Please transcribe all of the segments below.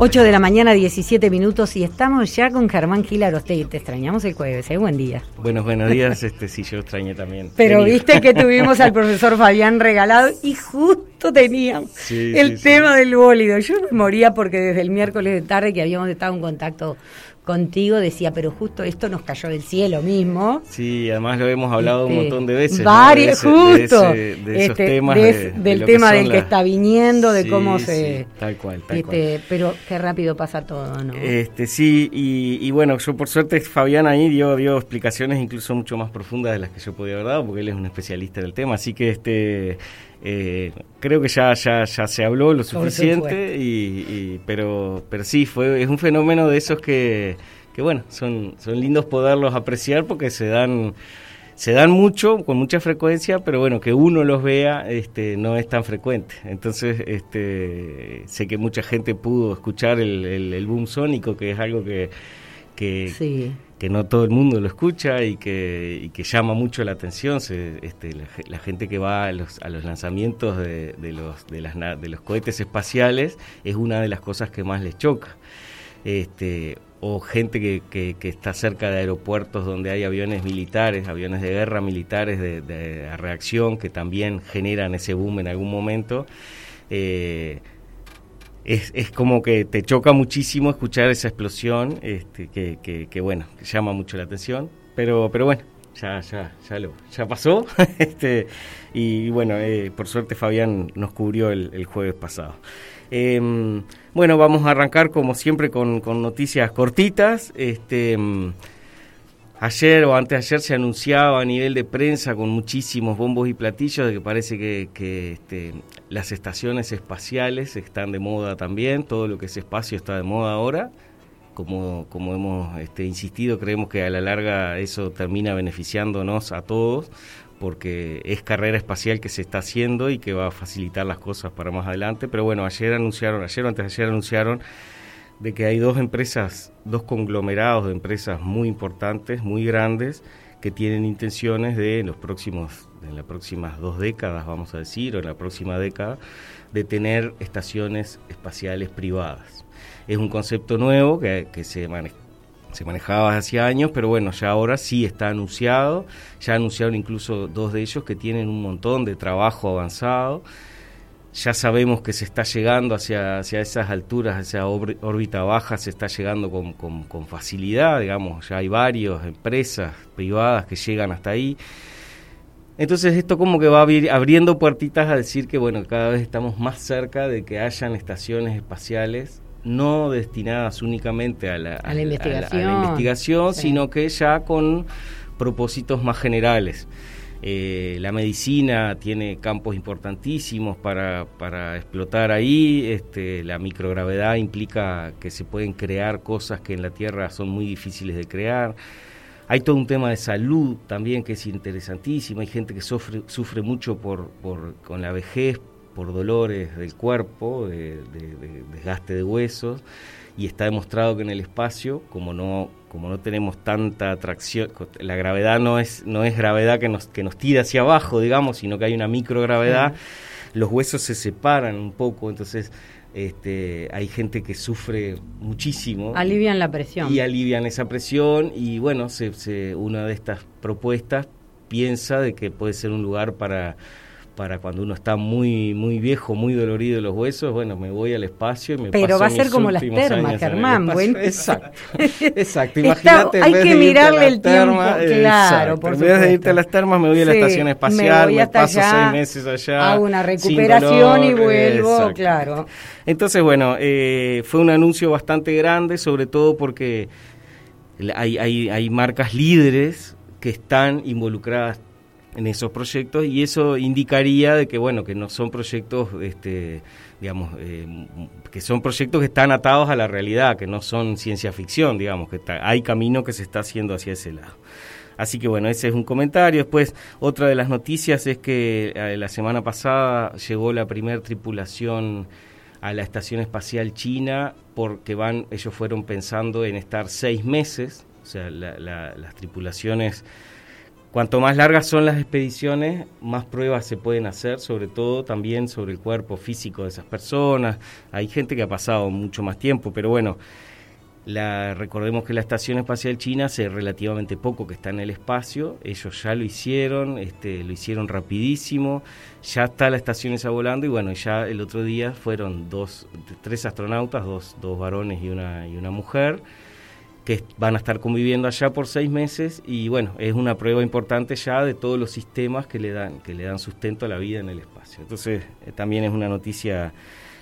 8 de la mañana, 17 minutos y estamos ya con Germán Gilarostey. Te extrañamos el jueves, ¿eh? Buen día. Buenos, buenos días. Este sí, yo extrañé también. Pero viste que tuvimos al profesor Fabián regalado y justo teníamos el tema del bólido. Yo me moría porque desde el miércoles de tarde que habíamos estado en contacto contigo decía, pero justo esto nos cayó del cielo mismo. Sí, además lo hemos hablado un este, montón de veces. Varios, justo. De, esos este, temas. del tema del que está viniendo, de cómo se... tal cual, tal este, cual. Pero qué rápido pasa todo, ¿no? Este, sí, y, bueno, yo por suerte Fabián ahí dio, dio explicaciones incluso mucho más profundas de las que yo podía haber dado, porque él es un especialista del tema, así que este eh, creo que ya, ya, ya se habló lo suficiente, y, pero, pero sí, fue, es un fenómeno de esos que, que, bueno, son, son lindos poderlos apreciar porque se dan, se dan mucho, con mucha frecuencia, pero bueno, que uno los vea este, no es tan frecuente. Entonces, este, sé que mucha gente pudo escuchar el, el, boom sónico, que es algo que... que sí que no todo el mundo lo escucha y que, llama mucho la atención. Este, la, gente que va a los, a los lanzamientos de, los, cohetes espaciales es una de las cosas que más les choca. Este, o gente que, está cerca de aeropuertos donde hay aviones militares, aviones de guerra militares de, de reacción que también generan ese boom en algún momento. Eh, es, es, como que te choca muchísimo escuchar esa explosión, este, que, que, bueno, llama mucho la atención, pero, pero bueno, ya, ya, ya, lo, ya pasó, este, y bueno, eh, por suerte Fabián nos cubrió el, jueves pasado. Em, bueno, vamos a arrancar como siempre con, con noticias cortitas. Este, em, Ayer o antes de ayer se anunciaba a nivel de prensa con muchísimos bombos y platillos de que parece que, este, las estaciones espaciales están de moda también, todo lo que es espacio está de moda ahora. Como, como hemos este, insistido, creemos que a la larga eso termina beneficiándonos a todos porque es carrera espacial que se está haciendo y que va a facilitar las cosas para más adelante. Pero bueno, ayer anunciaron, ayer o antes de ayer anunciaron de que hay dos empresas, dos conglomerados de empresas muy importantes, muy grandes, que tienen intenciones de en los próximos, en las próximas dos décadas, vamos a decir, o en la próxima década, de tener estaciones espaciales privadas. Es un concepto nuevo que, se se manejaba hace años, pero bueno, ya ahora sí está anunciado, ya anunciaron incluso dos de ellos que tienen un montón de trabajo avanzado ya sabemos que se está llegando hacia, hacia esas alturas, hacia órbita baja, se está llegando con, con, facilidad, digamos, ya hay varias empresas privadas que llegan hasta ahí. Entonces esto como que va abriendo puertitas a decir que bueno, cada vez estamos más cerca de que hayan estaciones espaciales no destinadas únicamente a la, investigación, sino que ya con propósitos más generales. Eh, la medicina tiene campos importantísimos para, para explotar ahí. Este, la microgravedad implica que se pueden crear cosas que en la Tierra son muy difíciles de crear. Hay todo un tema de salud también que es interesantísimo. Hay gente que sufre, mucho por, por, con la vejez, por dolores del cuerpo, de desgaste de huesos y está demostrado que en el espacio, como no, como no tenemos tanta atracción, la gravedad no es, no es gravedad que nos, que nos tira hacia abajo, digamos, sino que hay una microgravedad, los huesos se separan un poco, entonces este, hay gente que sufre muchísimo. Alivian la presión. Y alivian esa presión y bueno, se, una de estas propuestas piensa de que puede ser un lugar para para cuando uno está muy muy viejo, muy dolorido de los huesos, bueno, me voy al espacio y me Pero va a ser como las termas, Germán, bueno. Exacto. Exacto, imagínate hay que mirarle el tiempo, claro, por En vez de irte a las termas, me voy a la estación espacial, me, paso seis meses allá. Hago una recuperación y vuelvo, claro. Entonces, bueno, eh, fue un anuncio bastante grande, sobre todo porque hay, hay, hay marcas líderes que están involucradas en esos proyectos y eso indicaría de que bueno que no son proyectos este digamos eh, que son proyectos que están atados a la realidad que no son ciencia ficción digamos que hay camino que se está haciendo hacia ese lado. Así que bueno ese es un comentario. Después otra de las noticias es que eh, la semana pasada llegó la primera tripulación a la estación espacial china porque van ellos fueron pensando en estar seis meses o sea las tripulaciones Cuanto más largas son las expediciones, más pruebas se pueden hacer, sobre todo también sobre el cuerpo físico de esas personas. Hay gente que ha pasado mucho más tiempo, pero bueno, recordemos que la Estación Espacial China hace relativamente poco que está en el espacio, ellos ya lo hicieron, este, lo hicieron rapidísimo, ya está la estación esa volando y bueno, ya el otro día fueron dos, tres astronautas, dos, dos varones y una, y una mujer que van a estar conviviendo allá por seis meses y bueno, es una prueba importante ya de todos los sistemas que le dan, que le dan sustento a la vida en el espacio. Entonces, eh, también es una noticia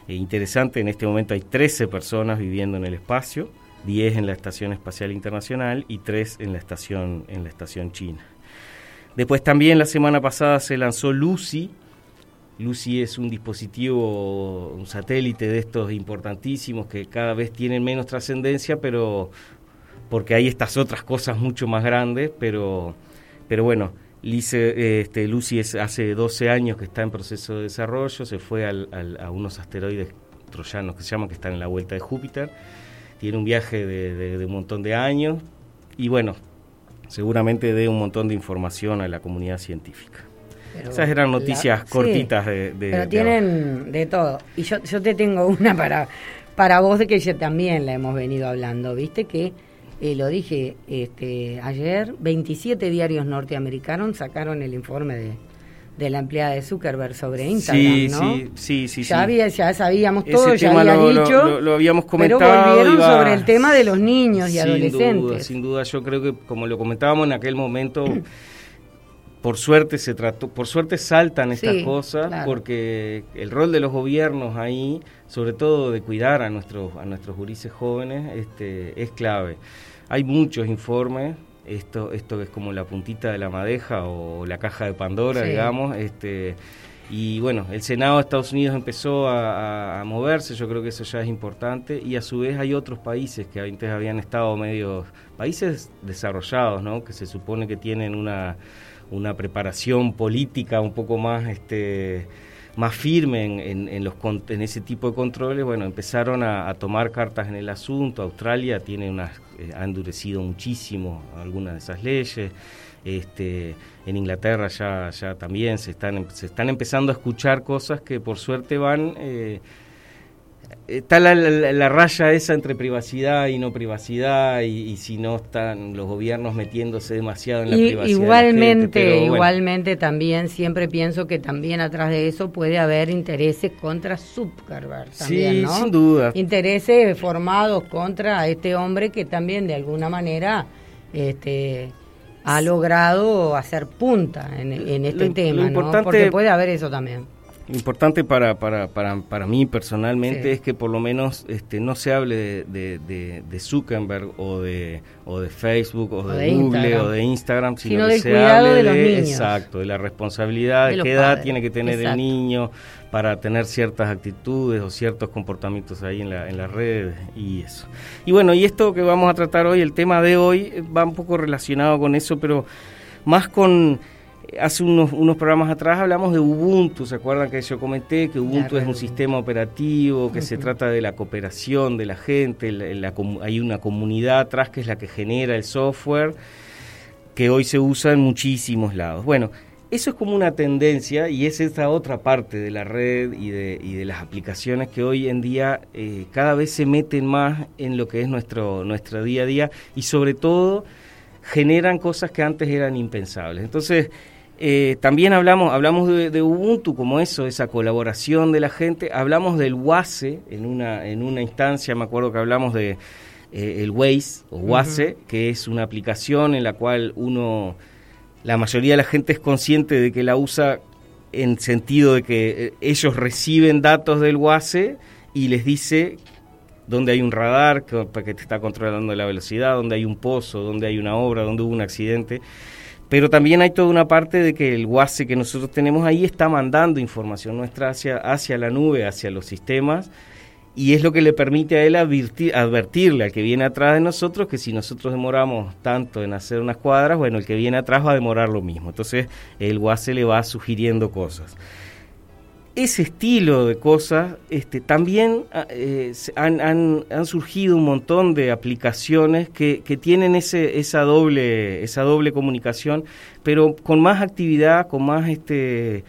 eh, interesante, en este momento hay 13 personas viviendo en el espacio, 10 en la Estación Espacial Internacional y 3 en la estación, en la estación china. Después también la semana pasada se lanzó Lucy, Lucy es un dispositivo, un satélite de estos importantísimos que cada vez tienen menos trascendencia, pero porque hay estas otras cosas mucho más grandes, pero, pero bueno, Lice, este, Lucy es, hace 12 años que está en proceso de desarrollo, se fue a unos asteroides troyanos que se llaman, que están en la vuelta de Júpiter, tiene un viaje de, un montón de años y bueno, seguramente dé un montón de información a la comunidad científica. Esas eran noticias cortitas de, Pero tienen de todo. Y yo, yo te tengo una para, para vos de que ya también la hemos venido hablando, ¿viste? Que eh, lo dije este, ayer, 27 diarios norteamericanos sacaron el informe de, de la empleada de Zuckerberg sobre Instagram, sí, ¿no? Sí, sí, sí. Ya, Había, ya sabíamos todo, ya había dicho. Lo, habíamos comentado. Pero volvieron sobre el tema de los niños y sin adolescentes. Duda, sin duda, yo creo que como lo comentábamos en aquel momento, por suerte se trató, por suerte saltan estas cosas, porque el rol de los gobiernos ahí, sobre todo de cuidar a nuestros, a nuestros gurises jóvenes, este, es clave. Hay muchos informes, esto, esto es como la puntita de la madeja o la caja de Pandora, digamos, este, y bueno, el Senado de Estados Unidos empezó a, moverse, yo creo que eso ya es importante, y a su vez hay otros países que antes habían estado medio, países desarrollados, ¿no? que se supone que tienen una, una preparación política un poco más... Este, más firme en, en, los, en ese tipo de controles, bueno, empezaron a, tomar cartas en el asunto. Australia tiene unas, eh, ha endurecido muchísimo algunas de esas leyes. Este, en Inglaterra ya, ya también se están, se están empezando a escuchar cosas que por suerte van eh, está la, raya esa entre privacidad y no privacidad y, si no están los gobiernos metiéndose demasiado en la privacidad. Igualmente, igualmente también siempre pienso que también atrás de eso puede haber intereses contra Zuckerberg también, sí, sin duda. Intereses formados contra este hombre que también de alguna manera este ha logrado hacer punta en, este tema, ¿no? Porque puede haber eso también. Importante para, para, para, para mí personalmente es que por lo menos este, no se hable de, de, Zuckerberg o de, o de Facebook o, de, Google o de Instagram, sino, que se hable de, exacto, de la responsabilidad, de, qué edad tiene que tener el niño para tener ciertas actitudes o ciertos comportamientos ahí en la, en las redes y eso. Y bueno, y esto que vamos a tratar hoy, el tema de hoy, va un poco relacionado con eso, pero más con Hace unos, unos programas atrás hablamos de Ubuntu, ¿se acuerdan que yo comenté que Ubuntu es un sistema operativo, que se trata de la cooperación de la gente, hay una comunidad atrás que es la que genera el software, que hoy se usa en muchísimos lados. Bueno, eso es como una tendencia y es esta otra parte de la red y de, y de las aplicaciones que hoy en día eh, cada vez se meten más en lo que es nuestro, nuestro día a día y sobre todo generan cosas que antes eran impensables. Entonces, eh, también hablamos, hablamos de, Ubuntu como eso, esa colaboración de la gente. Hablamos del WASE en una, en una instancia, me acuerdo que hablamos de eh, el Waze o WASE, que es una aplicación en la cual uno, la mayoría de la gente es consciente de que la usa en sentido de que eh, ellos reciben datos del WASE y les dice dónde hay un radar que, que te está controlando la velocidad, dónde hay un pozo, dónde hay una obra, dónde hubo un accidente. Pero también hay toda una parte de que el WASE que nosotros tenemos ahí está mandando información nuestra hacia, hacia la nube, hacia los sistemas, y es lo que le permite a él advertirle al que viene atrás de nosotros que si nosotros demoramos tanto en hacer unas cuadras, bueno, el que viene atrás va a demorar lo mismo. Entonces el WASE le va sugiriendo cosas. Ese estilo de cosas, este, también ah, eh, han, han, surgido un montón de aplicaciones que, que, tienen ese, esa, doble, esa doble comunicación, pero con más actividad, con más, este,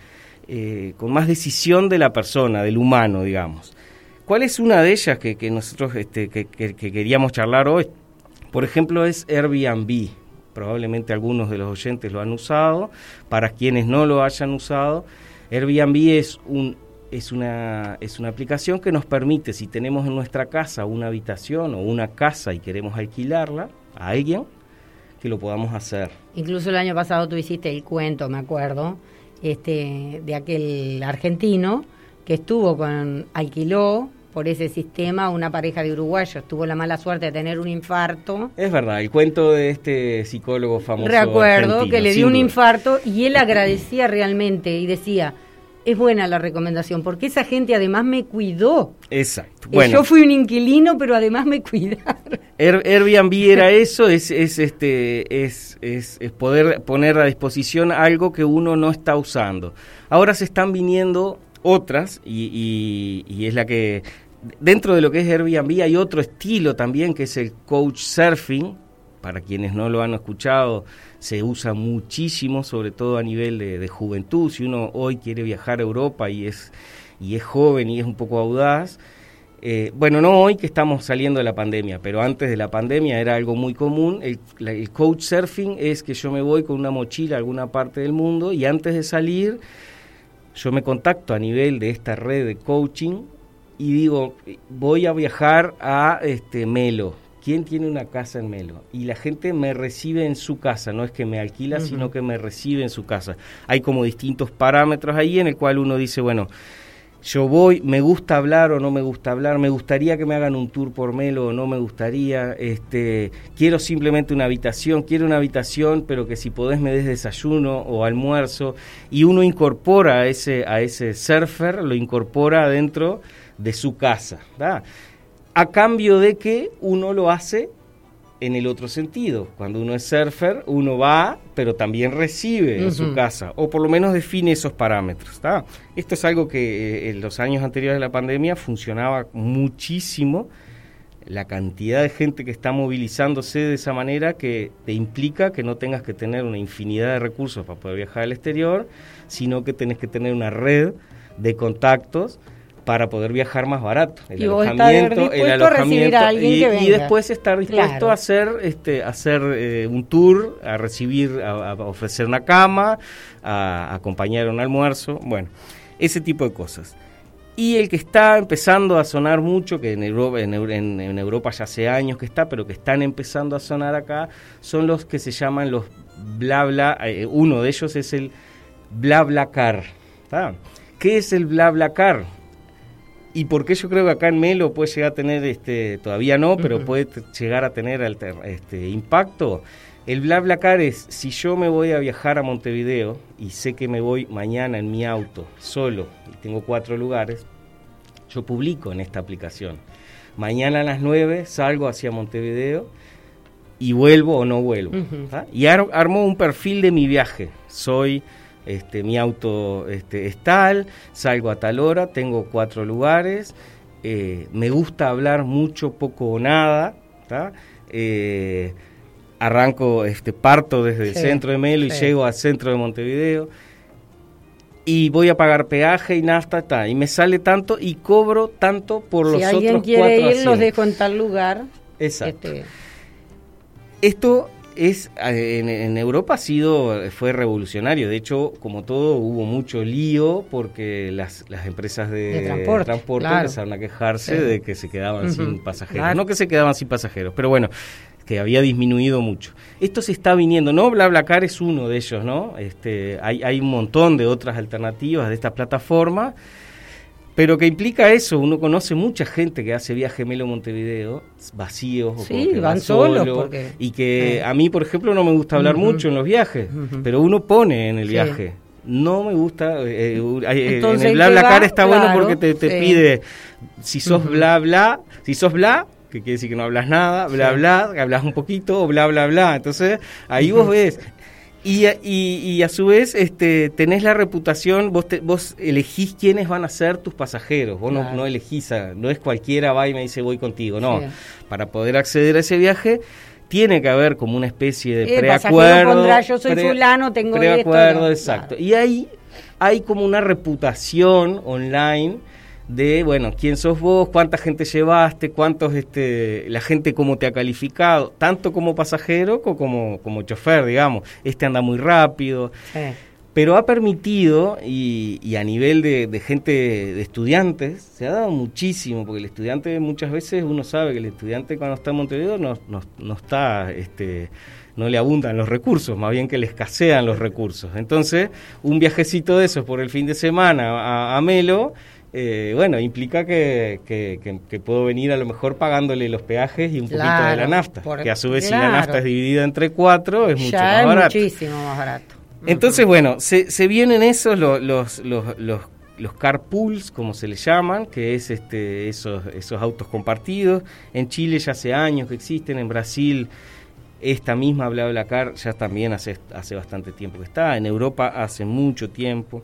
eh, con más decisión de la persona, del humano, digamos. ¿Cuál es una de ellas que, que nosotros este, que, que, queríamos charlar hoy? Por ejemplo, es Airbnb. Probablemente algunos de los oyentes lo han usado. Para quienes no lo hayan usado, Airbnb es un es una, es una aplicación que nos permite, si tenemos en nuestra casa una habitación o una casa y queremos alquilarla a alguien, que lo podamos hacer. Incluso el año pasado tú hiciste el cuento, me acuerdo, este, de aquel argentino que estuvo con, alquiló por ese sistema una pareja de uruguayos. Tuvo la mala suerte de tener un infarto. Es verdad, el cuento de este psicólogo famoso. Recuerdo que le dio un infarto y él agradecía realmente y decía, es buena la recomendación, porque esa gente además me cuidó. Exacto. Eh, bueno, Yo fui un inquilino, pero además me cuidaron. Airbnb era eso, es, es, este, es, es, es poder poner a disposición algo que uno no está usando. Ahora se están viniendo otras y, y, es la que dentro de lo que es Airbnb hay otro estilo también que es el coach surfing para quienes no lo han escuchado se usa muchísimo sobre todo a nivel de, juventud si uno hoy quiere viajar a Europa y es y es joven y es un poco audaz eh, bueno, no hoy que estamos saliendo de la pandemia, pero antes de la pandemia era algo muy común. El, el coach surfing es que yo me voy con una mochila a alguna parte del mundo y antes de salir yo me contacto a nivel de esta red de coaching y digo, voy a viajar a este Melo. ¿Quién tiene una casa en Melo? Y la gente me recibe en su casa, no es que me alquila, sino que me recibe en su casa. Hay como distintos parámetros ahí en el cual uno dice, bueno, yo voy, me gusta hablar o no me gusta hablar, me gustaría que me hagan un tour por Melo o no me gustaría, este, quiero simplemente una habitación, quiero una habitación, pero que si podés me des desayuno o almuerzo, y uno incorpora a ese, a ese surfer, lo incorpora dentro de su casa, a cambio de que uno lo hace en el otro sentido. Cuando uno es surfer, uno va, pero también recibe en su casa, o por lo menos define esos parámetros. Esto es algo que eh, en los años anteriores a la pandemia funcionaba muchísimo. La cantidad de gente que está movilizándose de esa manera que te implica que no tengas que tener una infinidad de recursos para poder viajar al exterior, sino que tenés que tener una red de contactos para poder viajar más barato. El alojamiento, el alojamiento y, después estar dispuesto a hacer, este, hacer eh, un tour, a recibir, a, ofrecer una cama, a, acompañar un almuerzo, bueno, ese tipo de cosas. Y el que está empezando a sonar mucho, que en Europa, en, Europa ya hace años que está, pero que están empezando a sonar acá, son los que se llaman los bla bla, eh, uno de ellos es el bla bla car. ¿Qué es el bla bla car? Y por qué yo creo que acá en Melo puede llegar a tener, este, todavía no, pero puede llegar a tener este, impacto. El BlaBlaCar es, si yo me voy a viajar a Montevideo y sé que me voy mañana en mi auto, solo, y tengo cuatro lugares, yo publico en esta aplicación. Mañana a las 9 salgo hacia Montevideo y vuelvo o no vuelvo. ¿ah? Y armo un perfil de mi viaje. Soy este, mi auto este, es tal, salgo a tal hora, tengo cuatro lugares, eh, me gusta hablar mucho, poco o nada, eh, arranco, este, parto desde el centro de Melo y llego al centro de Montevideo y voy a pagar peaje y nafta, y me sale tanto y cobro tanto por los otros cuatro Si alguien quiere ir, los dejo en tal lugar. Exacto. Este, Esto es eh, en, Europa ha sido fue revolucionario. De hecho como todo hubo mucho lío porque las, las empresas de, transporte, empezaron a quejarse de que se quedaban sin pasajeros. No que se quedaban sin pasajeros pero bueno que había disminuido mucho. Esto se está viniendo no BlaBlaCar es uno de ellos no este hay hay un montón de otras alternativas de esta plataforma pero que implica eso, uno conoce mucha gente que hace viaje Melo-Montevideo, vacíos, sí, o van solos. y que eh. a mí, por ejemplo, no me gusta hablar mucho en los viajes, pero uno pone en el viaje. No me gusta, eh, eh, en el bla bla cara está bueno porque te, pide, si sos bla bla, si sos bla, que quiere decir que no hablas nada, bla bla, hablas un poquito, o bla bla bla. Entonces, ahí vos ves, Y, y, a su vez este, tenés la reputación, vos, vos elegís quiénes van a ser tus pasajeros, vos no, no, elegís, no es cualquiera va y me dice voy contigo, no. Para poder acceder a ese viaje tiene que haber como una especie de eh, preacuerdo. yo soy fulano, tengo preacuerdo, exacto. Y ahí hay como una reputación online de, bueno, quién sos vos, cuánta gente llevaste, cuántos, este, la gente cómo te ha calificado, tanto como pasajero como como chofer, digamos. Este anda muy rápido. Pero ha permitido, y, a nivel de, gente, de estudiantes, se ha dado muchísimo, porque el estudiante muchas veces uno sabe que el estudiante cuando está en Montevideo no, no, está... Este, no le abundan los recursos, más bien que le escasean los recursos. Entonces, un viajecito de esos por el fin de semana a Melo eh, bueno, implica que, que, puedo venir a lo mejor pagándole los peajes y un poquito de la nafta, que a su vez si la nafta es dividida entre cuatro es mucho más barato. muchísimo más barato. Entonces, bueno, se, se vienen esos los, los, los, los los carpools, como se les llaman, que es este, esos, esos autos compartidos. En Chile ya hace años que existen, en Brasil esta misma BlaBlaCar ya también hace, hace bastante tiempo que está, en Europa hace mucho tiempo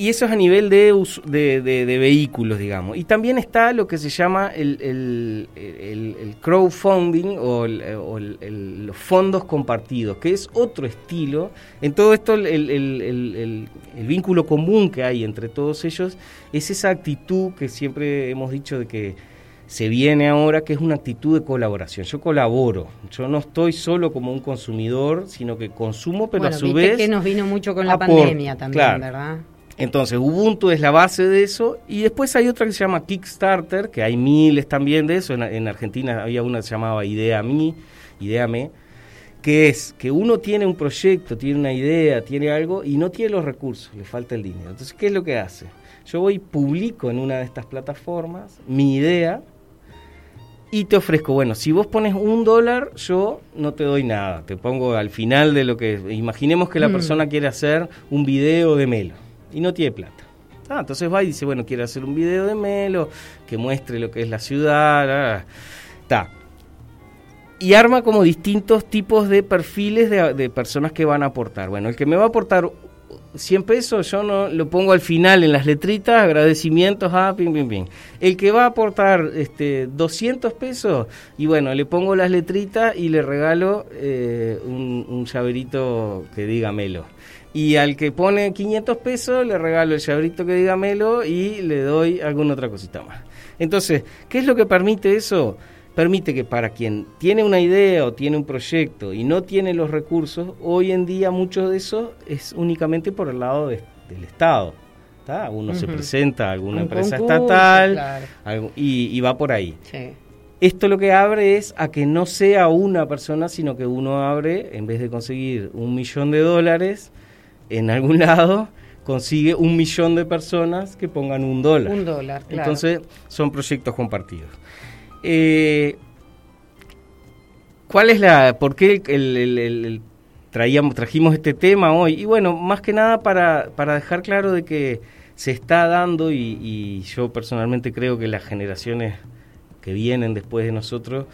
y eso es a nivel de, de, vehículos, digamos. Y también está lo que se llama el, el, crowdfunding o, los fondos compartidos, que es otro estilo. En todo esto, el, vínculo común que hay entre todos ellos es esa actitud que siempre hemos dicho de que se viene ahora, que es una actitud de colaboración. Yo colaboro, yo no estoy solo como un consumidor, sino que consumo, pero a su vez... que nos vino mucho con la pandemia también, ¿verdad? Entonces, Ubuntu es la base de eso. Y después hay otra que se llama Kickstarter, que hay miles también de eso. En, Argentina había una que se llamaba Idea Me, Ideame, que es que uno tiene un proyecto, tiene una idea, tiene algo y no tiene los recursos, le falta el dinero. Entonces, ¿qué es lo que hace? Yo voy y publico en una de estas plataformas mi idea y te ofrezco, bueno, si vos pones un dólar, yo no te doy nada. Te pongo al final de lo que... Imaginemos que la mm. persona quiere hacer un video de Melo y no tiene plata. Ah, entonces va y dice, bueno, quiero hacer un video de Melo que muestre lo que es la ciudad. Está. Y arma como distintos tipos de perfiles de, personas que van a aportar. Bueno, el que me va a aportar 100 pesos, yo no lo pongo al final en las letritas, agradecimientos, ah, pim, pim, pim. El que va a aportar este, 200 pesos, y bueno, le pongo las letritas y le regalo eh, un, un llaverito que diga Melo. Y al que pone 500 pesos le regalo el llaverito que diga Melo y le doy alguna otra cosita más. Entonces, ¿qué es lo que permite eso? Permite que para quien tiene una idea o tiene un proyecto y no tiene los recursos, hoy en día mucho de eso es únicamente por el lado del Estado. Uno se presenta a alguna empresa estatal y, va por ahí. Esto lo que abre es a que no sea una persona, sino que uno abre, en vez de conseguir un millón de dólares, en algún lado consigue un millón de personas que pongan un dólar. Un dólar, claro. Entonces son proyectos compartidos. Eh, ¿Cuál es la, por qué el, traíamos, trajimos este tema hoy? Y bueno, más que nada para, para dejar claro de que se está dando y, y yo personalmente creo que las generaciones que vienen después de nosotros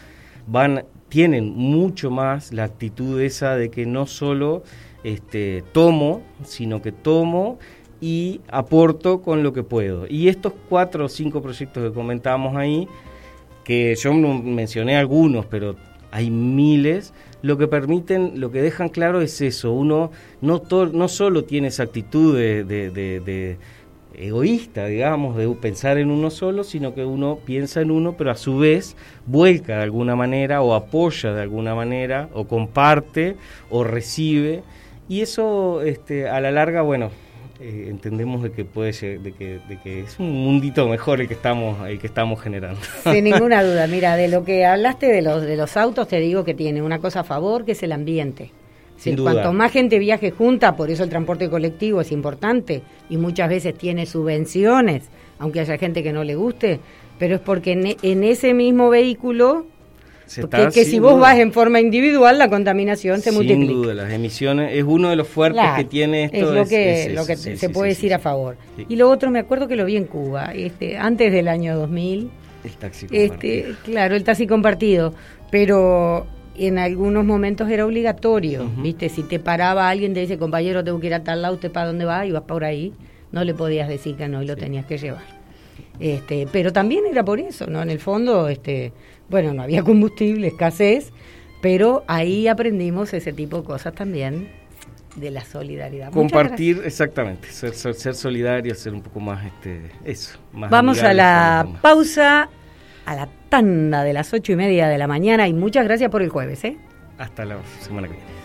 van tienen mucho más la actitud esa de que no solo este, tomo, sino que tomo y aporto con lo que puedo. Y estos cuatro o cinco proyectos que comentábamos ahí, que yo mencioné algunos, pero hay miles, lo que permiten, lo que dejan claro es eso, uno no, no solo tiene esa actitud de, egoísta, digamos, de pensar en uno solo, sino que uno piensa en uno, pero a su vez vuelca de alguna manera o apoya de alguna manera o comparte o recibe. Y eso este, a la larga, bueno, eh, entendemos de que puede de que, de que es un mundito mejor el que estamos el que estamos generando. Sin ninguna duda. Mira de lo que hablaste de los de los autos te digo que tiene una cosa a favor que es el ambiente Sin cuanto más gente viaje junta por eso el transporte colectivo es importante y muchas veces tiene subvenciones aunque haya gente que no le guste pero es porque en, en ese mismo vehículo porque que si vos vas en forma individual, la contaminación se multiplica. Sin duda, las emisiones es uno de los fuertes que tiene esto. Es lo que, lo que se puede decir a favor. Y lo otro, me acuerdo que lo vi en Cuba, este, antes del año 2000. El taxi este, Claro, el taxi compartido. Pero en algunos momentos era obligatorio, ¿viste? Si te paraba alguien, te dice, compañero, tengo que ir a tal lado, ¿usted para dónde va? Y vas por ahí, no le podías decir que no y lo tenías que llevar. Este, pero también era por eso, ¿no? En el fondo, este, bueno, no había combustible, escasez, pero ahí aprendimos ese tipo de cosas también de la solidaridad. Compartir, exactamente, ser, ser, solidario, ser un poco más, este, eso. Vamos a la pausa, a la tanda de las ocho y media de la mañana y muchas gracias por el jueves, ¿eh? Hasta la semana que viene.